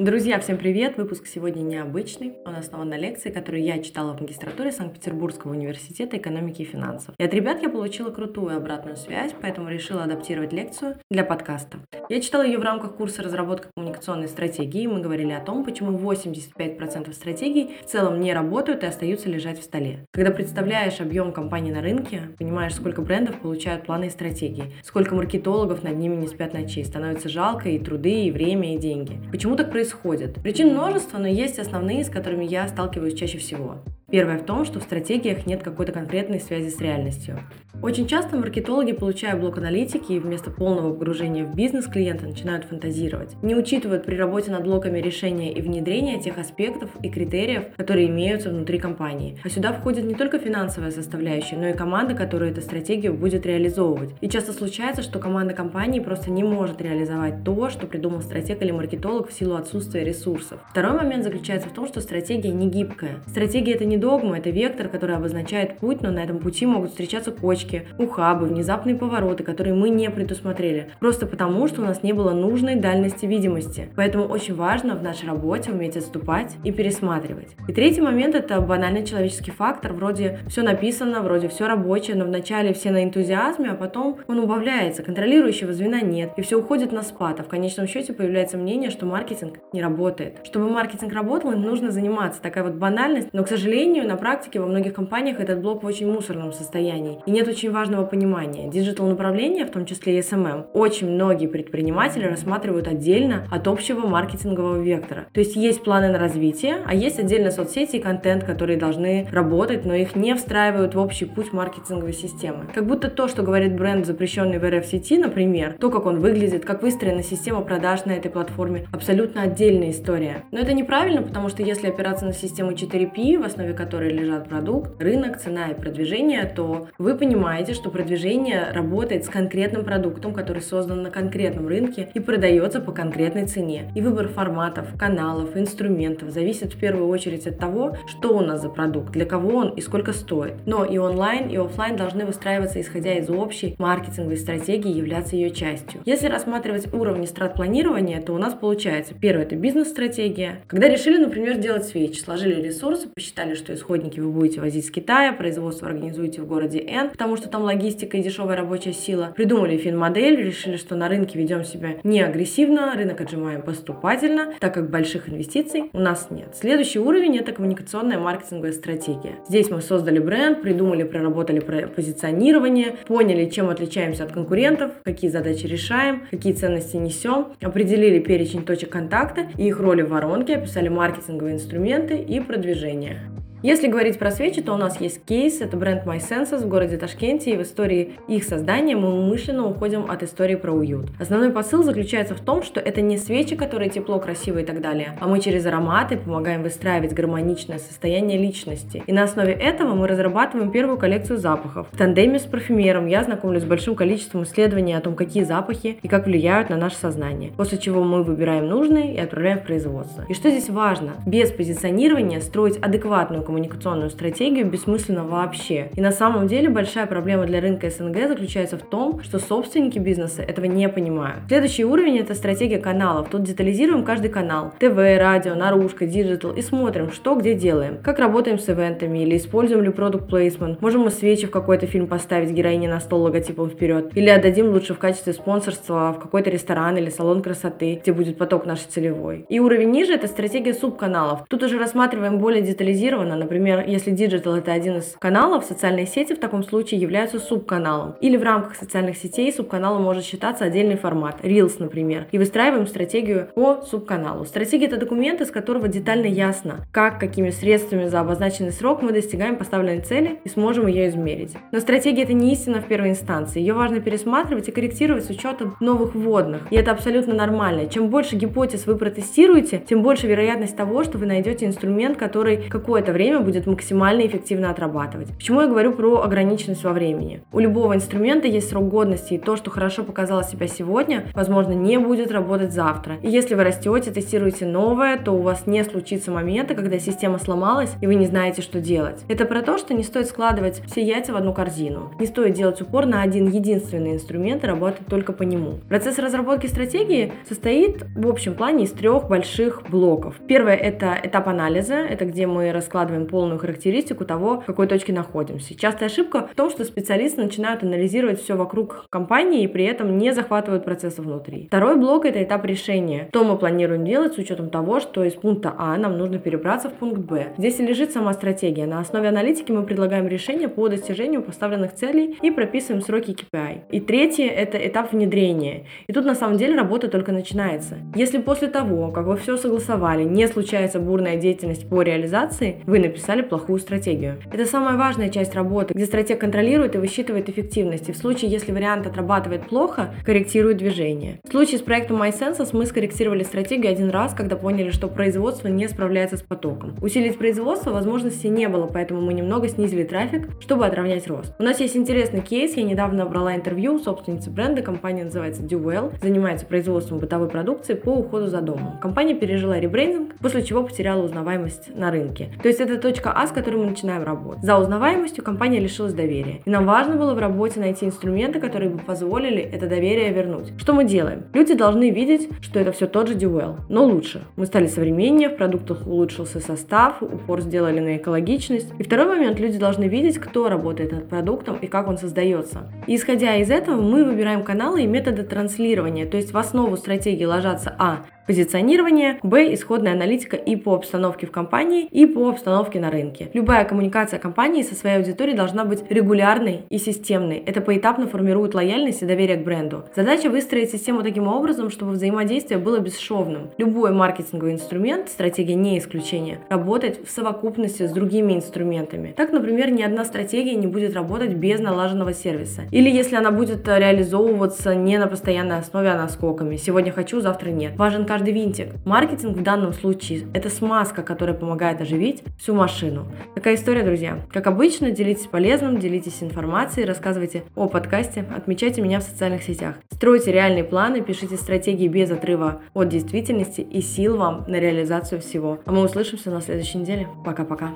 Друзья, всем привет! Выпуск сегодня необычный. Он основан на лекции, которую я читала в магистратуре Санкт-Петербургского университета экономики и финансов. И от ребят я получила крутую обратную связь, поэтому решила адаптировать лекцию для подкаста. Я читала ее в рамках курса разработка коммуникационной стратегии. Мы говорили о том, почему 85% стратегий в целом не работают и остаются лежать в столе. Когда представляешь объем компании на рынке, понимаешь, сколько брендов получают планы и стратегии, сколько маркетологов над ними не спят ночей, становится жалко и труды, и время, и деньги. Почему так происходит? Происходит. Причин множество, но есть основные, с которыми я сталкиваюсь чаще всего. Первое в том, что в стратегиях нет какой-то конкретной связи с реальностью. Очень часто маркетологи, получая блок аналитики вместо полного погружения в бизнес клиента начинают фантазировать. Не учитывают при работе над блоками решения и внедрения тех аспектов и критериев, которые имеются внутри компании. А сюда входит не только финансовая составляющая, но и команда, которая эту стратегию будет реализовывать. И часто случается, что команда компании просто не может реализовать то, что придумал стратег или маркетолог в силу отсутствия ресурсов. Второй момент заключается в том, что стратегия не гибкая. Стратегия это не догма, это вектор, который обозначает путь, но на этом пути могут встречаться кочки, ухабы, внезапные повороты, которые мы не предусмотрели, просто потому, что у нас не было нужной дальности видимости. Поэтому очень важно в нашей работе уметь отступать и пересматривать. И третий момент это банальный человеческий фактор, вроде все написано, вроде все рабочее, но вначале все на энтузиазме, а потом он убавляется, контролирующего звена нет, и все уходит на спад, а в конечном счете появляется мнение, что маркетинг не работает. Чтобы маркетинг работал, им нужно заниматься. Такая вот банальность, но, к сожалению, сожалению, на практике во многих компаниях этот блок в очень мусорном состоянии. И нет очень важного понимания. Digital направления, в том числе и SMM, очень многие предприниматели рассматривают отдельно от общего маркетингового вектора. То есть есть планы на развитие, а есть отдельно соцсети и контент, которые должны работать, но их не встраивают в общий путь маркетинговой системы. Как будто то, что говорит бренд, запрещенный в РФ-сети, например, то, как он выглядит, как выстроена система продаж на этой платформе, абсолютно отдельная история. Но это неправильно, потому что если опираться на систему 4P, в основе которой лежат продукт, рынок, цена и продвижение, то вы понимаете, что продвижение работает с конкретным продуктом, который создан на конкретном рынке и продается по конкретной цене. И выбор форматов, каналов, инструментов зависит в первую очередь от того, что у нас за продукт, для кого он и сколько стоит. Но и онлайн, и офлайн должны выстраиваться исходя из общей маркетинговой стратегии и являться ее частью. Если рассматривать уровни страт-планирования, то у нас получается первое это бизнес-стратегия. Когда решили, например, делать свечи, сложили ресурсы, посчитали, что что исходники вы будете возить с Китая, производство организуете в городе N, потому что там логистика и дешевая рабочая сила. Придумали фин-модель, решили, что на рынке ведем себя не агрессивно, рынок отжимаем поступательно, так как больших инвестиций у нас нет. Следующий уровень это коммуникационная маркетинговая стратегия. Здесь мы создали бренд, придумали, проработали позиционирование, поняли, чем отличаемся от конкурентов, какие задачи решаем, какие ценности несем, определили перечень точек контакта и их роли в воронке, описали маркетинговые инструменты и продвижение. Если говорить про свечи, то у нас есть кейс, это бренд My Senses в городе Ташкенте, и в истории их создания мы умышленно уходим от истории про уют. Основной посыл заключается в том, что это не свечи, которые тепло, красиво и так далее, а мы через ароматы помогаем выстраивать гармоничное состояние личности. И на основе этого мы разрабатываем первую коллекцию запахов. В тандеме с парфюмером я знакомлюсь с большим количеством исследований о том, какие запахи и как влияют на наше сознание, после чего мы выбираем нужные и отправляем в производство. И что здесь важно? Без позиционирования строить адекватную коммуникационную стратегию бессмысленно вообще. И на самом деле большая проблема для рынка СНГ заключается в том, что собственники бизнеса этого не понимают. Следующий уровень это стратегия каналов. Тут детализируем каждый канал. ТВ, радио, наружка, digital и смотрим, что где делаем. Как работаем с ивентами или используем ли product placement. Можем мы свечи в какой-то фильм поставить героине на стол логотипом вперед. Или отдадим лучше в качестве спонсорства в какой-то ресторан или салон красоты, где будет поток нашей целевой. И уровень ниже это стратегия субканалов. Тут уже рассматриваем более детализированно, Например, если digital это один из каналов, социальные сети в таком случае являются субканалом. Или в рамках социальных сетей субканалом может считаться отдельный формат, Reels, например. И выстраиваем стратегию по субканалу. Стратегия это документ, из которого детально ясно, как, какими средствами за обозначенный срок мы достигаем поставленной цели и сможем ее измерить. Но стратегия это не истина в первой инстанции. Ее важно пересматривать и корректировать с учетом новых вводных. И это абсолютно нормально. Чем больше гипотез вы протестируете, тем больше вероятность того, что вы найдете инструмент, который какое-то время время будет максимально эффективно отрабатывать. Почему я говорю про ограниченность во времени? У любого инструмента есть срок годности, и то, что хорошо показало себя сегодня, возможно, не будет работать завтра. И если вы растете, тестируете новое, то у вас не случится момента, когда система сломалась, и вы не знаете, что делать. Это про то, что не стоит складывать все яйца в одну корзину. Не стоит делать упор на один единственный инструмент и работать только по нему. Процесс разработки стратегии состоит в общем плане из трех больших блоков. Первое – это этап анализа, это где мы раскладываем полную характеристику того, в какой точке находимся. Частая ошибка в том, что специалисты начинают анализировать все вокруг компании и при этом не захватывают процессы внутри. Второй блок – это этап решения. Что мы планируем делать с учетом того, что из пункта А нам нужно перебраться в пункт Б. Здесь и лежит сама стратегия. На основе аналитики мы предлагаем решение по достижению поставленных целей и прописываем сроки KPI. И третье – это этап внедрения. И тут на самом деле работа только начинается. Если после того, как вы все согласовали, не случается бурная деятельность по реализации, вы написали плохую стратегию. Это самая важная часть работы, где стратег контролирует и высчитывает эффективность. И в случае, если вариант отрабатывает плохо, корректирует движение. В случае с проектом MySensus мы скорректировали стратегию один раз, когда поняли, что производство не справляется с потоком. Усилить производство возможности не было, поэтому мы немного снизили трафик, чтобы отравнять рост. У нас есть интересный кейс, я недавно брала интервью у собственницы бренда, компания называется Duwell, занимается производством бытовой продукции по уходу за домом. Компания пережила ребрендинг, после чего потеряла узнаваемость на рынке. То есть это точка А, с которой мы начинаем работать. За узнаваемостью компания лишилась доверия. И нам важно было в работе найти инструменты, которые бы позволили это доверие вернуть. Что мы делаем? Люди должны видеть, что это все тот же Duwell, но лучше. Мы стали современнее, в продуктах улучшился состав, упор сделали на экологичность. И второй момент, люди должны видеть, кто работает над продуктом и как он создается. И исходя из этого, мы выбираем каналы и методы транслирования, то есть в основу стратегии ложатся А позиционирование, б. исходная аналитика и по обстановке в компании, и по обстановке на рынке. Любая коммуникация компании со своей аудиторией должна быть регулярной и системной. Это поэтапно формирует лояльность и доверие к бренду. Задача выстроить систему таким образом, чтобы взаимодействие было бесшовным. Любой маркетинговый инструмент, стратегия не исключение, работать в совокупности с другими инструментами. Так, например, ни одна стратегия не будет работать без налаженного сервиса. Или если она будет реализовываться не на постоянной основе, а наскоками. Сегодня хочу, завтра нет. Важен каждый каждый винтик. Маркетинг в данном случае – это смазка, которая помогает оживить всю машину. Такая история, друзья. Как обычно, делитесь полезным, делитесь информацией, рассказывайте о подкасте, отмечайте меня в социальных сетях. Стройте реальные планы, пишите стратегии без отрыва от действительности и сил вам на реализацию всего. А мы услышимся на следующей неделе. Пока-пока.